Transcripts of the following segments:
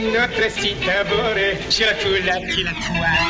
notre cité adorée, surtout la qui la toi.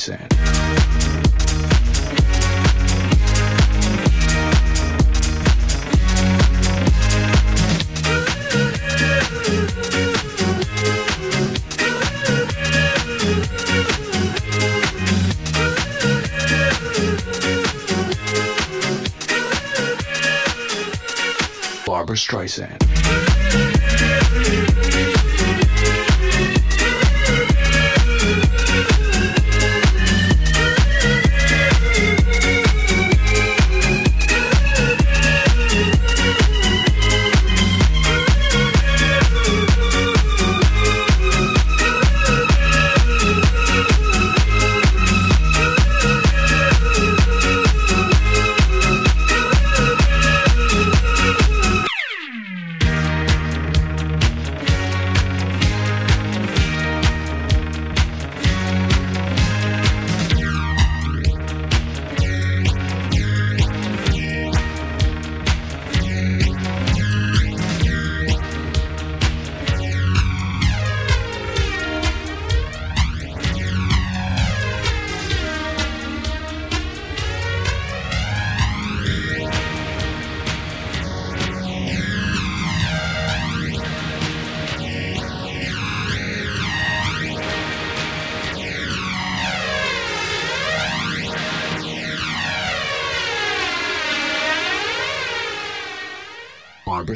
Streisand. Barbra Streisand.